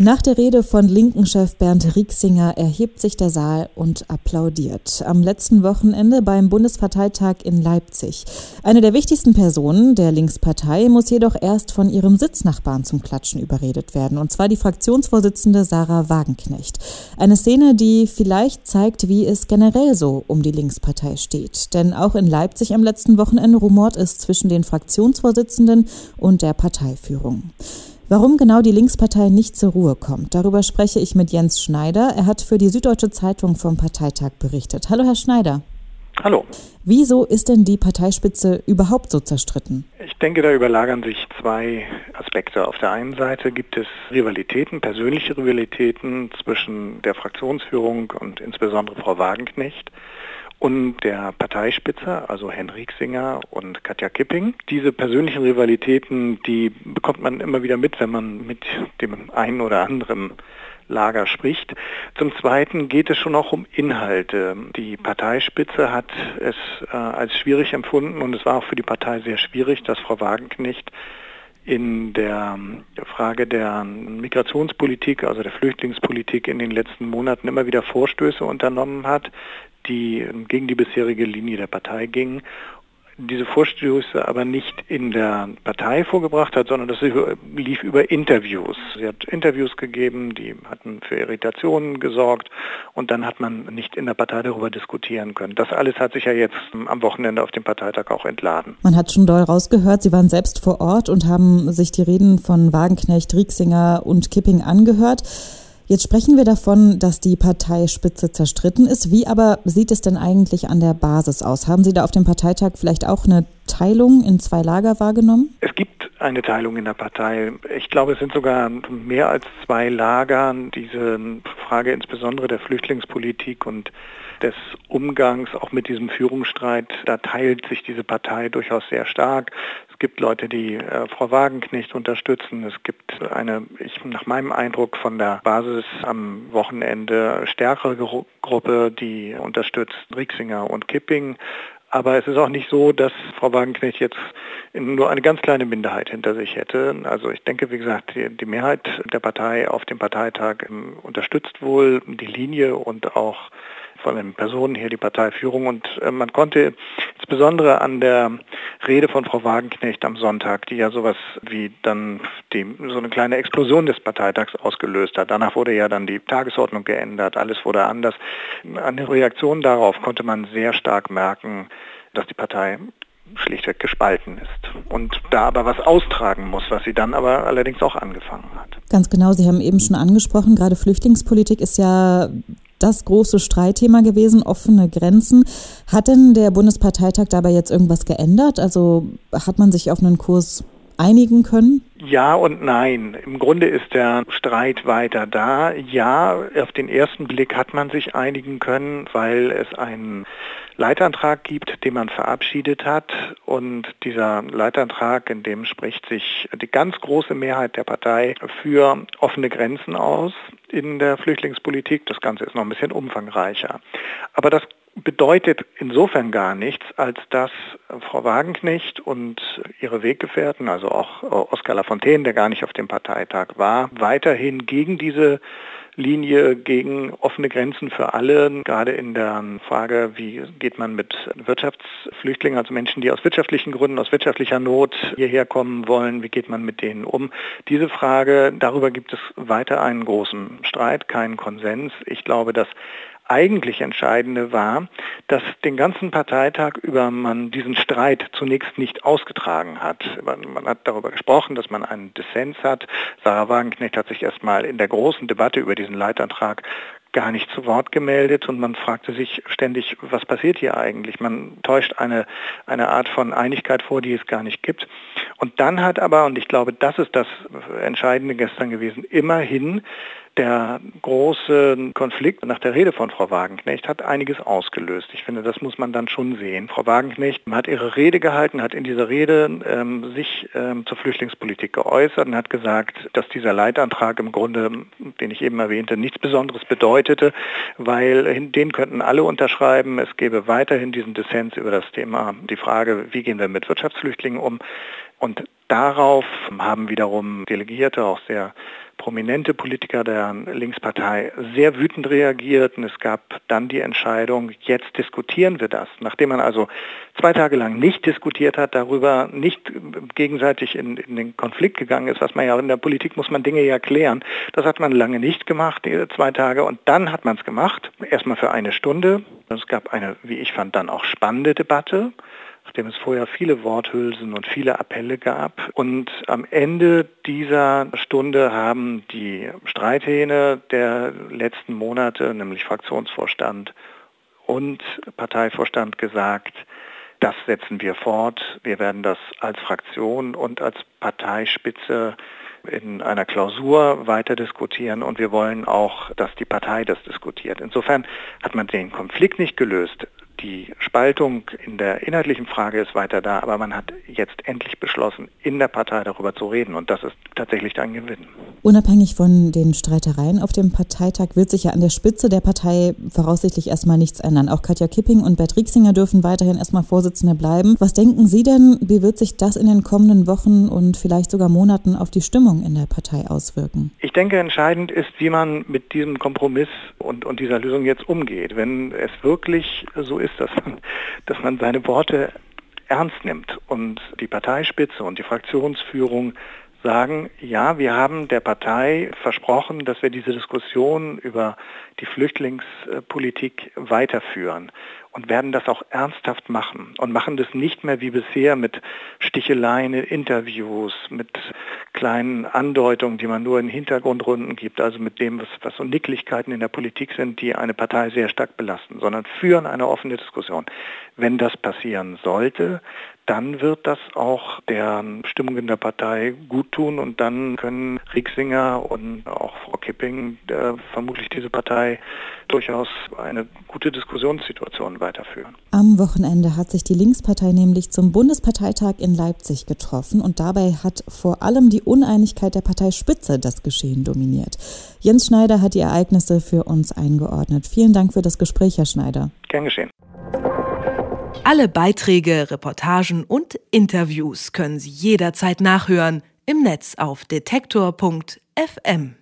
Nach der Rede von Linken-Chef Bernd Rieksinger erhebt sich der Saal und applaudiert. Am letzten Wochenende beim Bundesparteitag in Leipzig. Eine der wichtigsten Personen der Linkspartei muss jedoch erst von ihrem Sitznachbarn zum Klatschen überredet werden. Und zwar die Fraktionsvorsitzende Sarah Wagenknecht. Eine Szene, die vielleicht zeigt, wie es generell so um die Linkspartei steht. Denn auch in Leipzig am letzten Wochenende rumort es zwischen den Fraktionsvorsitzenden und der Parteiführung. Warum genau die Linkspartei nicht zur Ruhe kommt, darüber spreche ich mit Jens Schneider. Er hat für die Süddeutsche Zeitung vom Parteitag berichtet. Hallo, Herr Schneider. Hallo. Wieso ist denn die Parteispitze überhaupt so zerstritten? Ich denke, da überlagern sich zwei Aspekte. Auf der einen Seite gibt es Rivalitäten, persönliche Rivalitäten zwischen der Fraktionsführung und insbesondere Frau Wagenknecht und der Parteispitze, also Henrik Singer und Katja Kipping. Diese persönlichen Rivalitäten, die bekommt man immer wieder mit, wenn man mit dem einen oder anderen Lager spricht. Zum Zweiten geht es schon auch um Inhalte. Die Parteispitze hat es äh, als schwierig empfunden und es war auch für die Partei sehr schwierig, dass Frau Wagenknecht in der Frage der Migrationspolitik, also der Flüchtlingspolitik in den letzten Monaten immer wieder Vorstöße unternommen hat, die gegen die bisherige Linie der Partei gingen diese Vorstöße aber nicht in der Partei vorgebracht hat, sondern das lief über Interviews. Sie hat Interviews gegeben, die hatten für Irritationen gesorgt und dann hat man nicht in der Partei darüber diskutieren können. Das alles hat sich ja jetzt am Wochenende auf dem Parteitag auch entladen. Man hat schon doll rausgehört, Sie waren selbst vor Ort und haben sich die Reden von Wagenknecht, Rieksinger und Kipping angehört. Jetzt sprechen wir davon, dass die Parteispitze zerstritten ist. Wie aber sieht es denn eigentlich an der Basis aus? Haben Sie da auf dem Parteitag vielleicht auch eine Teilung in zwei Lager wahrgenommen? Es gibt eine Teilung in der Partei. Ich glaube, es sind sogar mehr als zwei Lager. Diese Frage insbesondere der Flüchtlingspolitik und des Umgangs auch mit diesem Führungsstreit, da teilt sich diese Partei durchaus sehr stark. Es gibt Leute, die äh, Frau Wagenknecht unterstützen. Es gibt eine, ich, nach meinem Eindruck von der Basis am Wochenende stärkere Gru Gruppe, die unterstützt Rieksinger und Kipping. Aber es ist auch nicht so, dass Frau Wagenknecht jetzt nur eine ganz kleine Minderheit hinter sich hätte. Also ich denke, wie gesagt, die, Mehrheit der Partei auf dem Parteitag ähm, unterstützt wohl die Linie und auch von den Personen hier die Parteiführung. Und äh, man konnte insbesondere an der Rede von Frau Wagenknecht am Sonntag, die ja sowas wie dann die, so eine kleine Explosion des Parteitags ausgelöst hat. Danach wurde ja dann die Tagesordnung geändert, alles wurde anders. An der Reaktion darauf konnte man sehr stark merken, dass die Partei schlichtweg gespalten ist und da aber was austragen muss, was sie dann aber allerdings auch angefangen hat. Ganz genau, Sie haben eben schon angesprochen, gerade Flüchtlingspolitik ist ja das große Streitthema gewesen, offene Grenzen. Hat denn der Bundesparteitag dabei jetzt irgendwas geändert? Also hat man sich auf einen Kurs einigen können? Ja und nein. Im Grunde ist der Streit weiter da. Ja, auf den ersten Blick hat man sich einigen können, weil es einen Leitantrag gibt, den man verabschiedet hat. Und dieser Leitantrag, in dem spricht sich die ganz große Mehrheit der Partei für offene Grenzen aus in der Flüchtlingspolitik. Das Ganze ist noch ein bisschen umfangreicher. Aber das bedeutet insofern gar nichts, als dass Frau Wagenknecht und ihre Weggefährten, also auch Oskar Lafontaine, der gar nicht auf dem Parteitag war, weiterhin gegen diese Linie gegen offene Grenzen für alle, gerade in der Frage, wie geht man mit Wirtschaftsflüchtlingen, also Menschen, die aus wirtschaftlichen Gründen, aus wirtschaftlicher Not hierher kommen wollen, wie geht man mit denen um? Diese Frage, darüber gibt es weiter einen großen Streit, keinen Konsens. Ich glaube, dass eigentlich Entscheidende war, dass den ganzen Parteitag über man diesen Streit zunächst nicht ausgetragen hat. Man hat darüber gesprochen, dass man einen Dissens hat. Sarah Wagenknecht hat sich erstmal in der großen Debatte über diesen Leitantrag gar nicht zu Wort gemeldet und man fragte sich ständig, was passiert hier eigentlich? Man täuscht eine, eine Art von Einigkeit vor, die es gar nicht gibt. Und dann hat aber, und ich glaube, das ist das Entscheidende gestern gewesen, immerhin der große Konflikt nach der Rede von Frau Wagenknecht hat einiges ausgelöst. Ich finde, das muss man dann schon sehen. Frau Wagenknecht hat ihre Rede gehalten, hat in dieser Rede ähm, sich ähm, zur Flüchtlingspolitik geäußert und hat gesagt, dass dieser Leitantrag im Grunde, den ich eben erwähnte, nichts Besonderes bedeutete, weil den könnten alle unterschreiben. Es gäbe weiterhin diesen Dissens über das Thema, die Frage, wie gehen wir mit Wirtschaftsflüchtlingen um. Und Darauf haben wiederum Delegierte, auch sehr prominente Politiker der Linkspartei sehr wütend reagiert und es gab dann die Entscheidung, jetzt diskutieren wir das. Nachdem man also zwei Tage lang nicht diskutiert hat, darüber nicht gegenseitig in, in den Konflikt gegangen ist, was man ja in der Politik muss man Dinge ja klären. Das hat man lange nicht gemacht, zwei Tage und dann hat man es gemacht, erstmal für eine Stunde. Es gab eine, wie ich fand, dann auch spannende Debatte nachdem es vorher viele Worthülsen und viele Appelle gab. Und am Ende dieser Stunde haben die Streithähne der letzten Monate, nämlich Fraktionsvorstand und Parteivorstand gesagt, das setzen wir fort. Wir werden das als Fraktion und als Parteispitze in einer Klausur weiter diskutieren und wir wollen auch, dass die Partei das diskutiert. Insofern hat man den Konflikt nicht gelöst. Die Spaltung in der inhaltlichen Frage ist weiter da, aber man hat jetzt endlich beschlossen, in der Partei darüber zu reden und das ist tatsächlich ein Gewinn. Unabhängig von den Streitereien auf dem Parteitag wird sich ja an der Spitze der Partei voraussichtlich erstmal nichts ändern. Auch Katja Kipping und Bert Rieksinger dürfen weiterhin erstmal Vorsitzende bleiben. Was denken Sie denn, wie wird sich das in den kommenden Wochen und vielleicht sogar Monaten auf die Stimmung in der Partei auswirken? Ich denke, entscheidend ist, wie man mit diesem Kompromiss und, und dieser Lösung jetzt umgeht. Wenn es wirklich so ist, ist, dass man, dass man seine Worte ernst nimmt. Und die Parteispitze und die Fraktionsführung sagen, ja, wir haben der Partei versprochen, dass wir diese Diskussion über die Flüchtlingspolitik weiterführen und werden das auch ernsthaft machen und machen das nicht mehr wie bisher mit Sticheleien in Interviews, mit kleinen Andeutungen, die man nur in Hintergrundrunden gibt, also mit dem, was, was so Nicklichkeiten in der Politik sind, die eine Partei sehr stark belasten, sondern führen eine offene Diskussion. Wenn das passieren sollte, dann wird das auch der Stimmung in der Partei gut tun und dann können Rieksinger und auch Frau Kipping äh, vermutlich diese Partei durchaus eine gute Diskussionssituation weiterführen. Am Wochenende hat sich die Linkspartei nämlich zum Bundesparteitag in Leipzig getroffen und dabei hat vor allem die Uneinigkeit der Parteispitze das Geschehen dominiert. Jens Schneider hat die Ereignisse für uns eingeordnet. Vielen Dank für das Gespräch, Herr Schneider. Gern geschehen. Alle Beiträge, Reportagen und Interviews können Sie jederzeit nachhören im Netz auf detektor.fm.